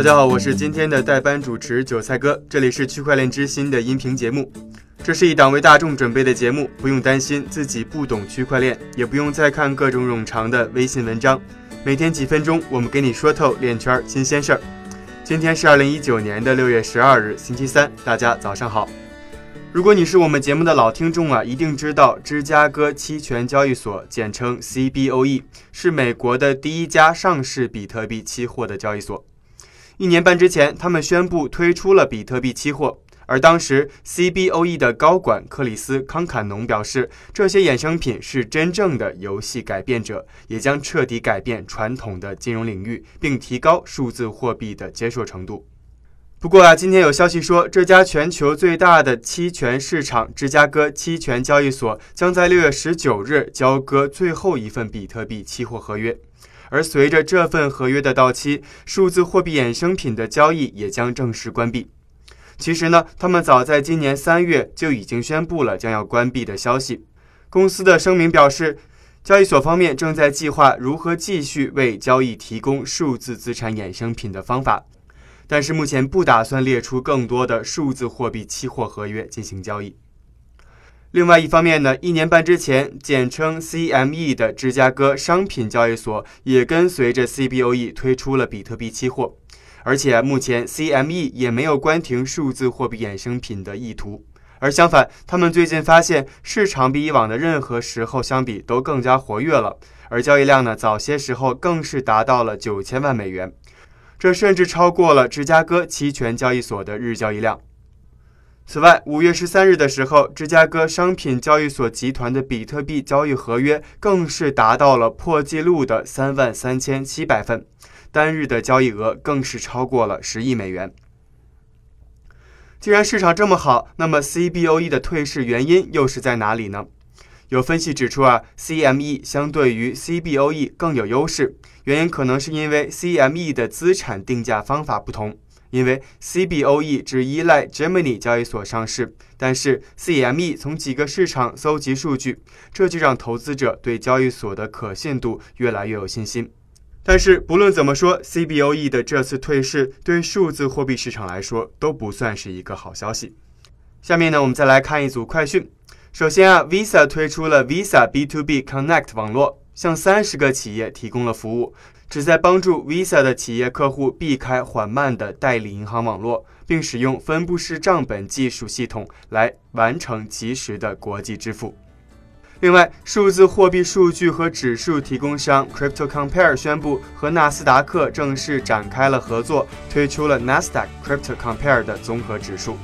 大家好，我是今天的代班主持韭菜哥，这里是区块链之心的音频节目。这是一档为大众准备的节目，不用担心自己不懂区块链，也不用再看各种冗长的微信文章。每天几分钟，我们给你说透链圈新鲜事儿。今天是二零一九年的六月十二日，星期三，大家早上好。如果你是我们节目的老听众啊，一定知道芝加哥期权交易所，简称 CBOE，是美国的第一家上市比特币期货的交易所。一年半之前，他们宣布推出了比特币期货。而当时，CBOE 的高管克里斯康坎农表示，这些衍生品是真正的游戏改变者，也将彻底改变传统的金融领域，并提高数字货币的接受程度。不过啊，今天有消息说，这家全球最大的期权市场——芝加哥期权交易所，将在六月十九日交割最后一份比特币期货合约。而随着这份合约的到期，数字货币衍生品的交易也将正式关闭。其实呢，他们早在今年三月就已经宣布了将要关闭的消息。公司的声明表示，交易所方面正在计划如何继续为交易提供数字资产衍生品的方法，但是目前不打算列出更多的数字货币期货合约进行交易。另外一方面呢，一年半之前，简称 CME 的芝加哥商品交易所也跟随着 CBOE 推出了比特币期货。而且目前 CME 也没有关停数字货币衍生品的意图，而相反，他们最近发现市场比以往的任何时候相比都更加活跃了，而交易量呢，早些时候更是达到了九千万美元，这甚至超过了芝加哥期权交易所的日交易量。此外，五月十三日的时候，芝加哥商品交易所集团的比特币交易合约更是达到了破纪录的三万三千七百份。单日的交易额更是超过了十亿美元。既然市场这么好，那么 CBOE 的退市原因又是在哪里呢？有分析指出啊，CME 相对于 CBOE 更有优势，原因可能是因为 CME 的资产定价方法不同。因为 CBOE 只依赖 Gemini 交易所上市，但是 CME 从几个市场搜集数据，这就让投资者对交易所的可信度越来越有信心。但是不论怎么说，CBOE 的这次退市对数字货币市场来说都不算是一个好消息。下面呢，我们再来看一组快讯。首先啊，Visa 推出了 Visa B2B Connect 网络，向三十个企业提供了服务，旨在帮助 Visa 的企业客户避开缓慢的代理银行网络，并使用分布式账本技术系统来完成及时的国际支付。另外，数字货币数据和指数提供商 Crypto Compare 宣布和纳斯达克正式展开了合作，推出了 Nasdaq Crypto Compare 的综合指数。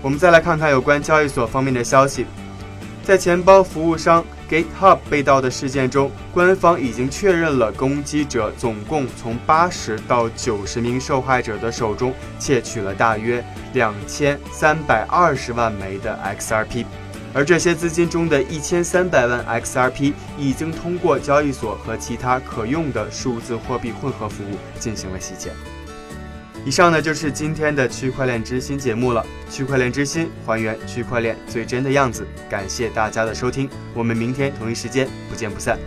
我们再来看看有关交易所方面的消息，在钱包服务商 GateHub 被盗的事件中，官方已经确认了攻击者总共从八十到九十名受害者的手中窃取了大约两千三百二十万枚的 XRP。而这些资金中的一千三百万 XRP 已经通过交易所和其他可用的数字货币混合服务进行了洗钱。以上呢就是今天的区块链之心节目了。区块链之心还原区块链最真的样子。感谢大家的收听，我们明天同一时间不见不散。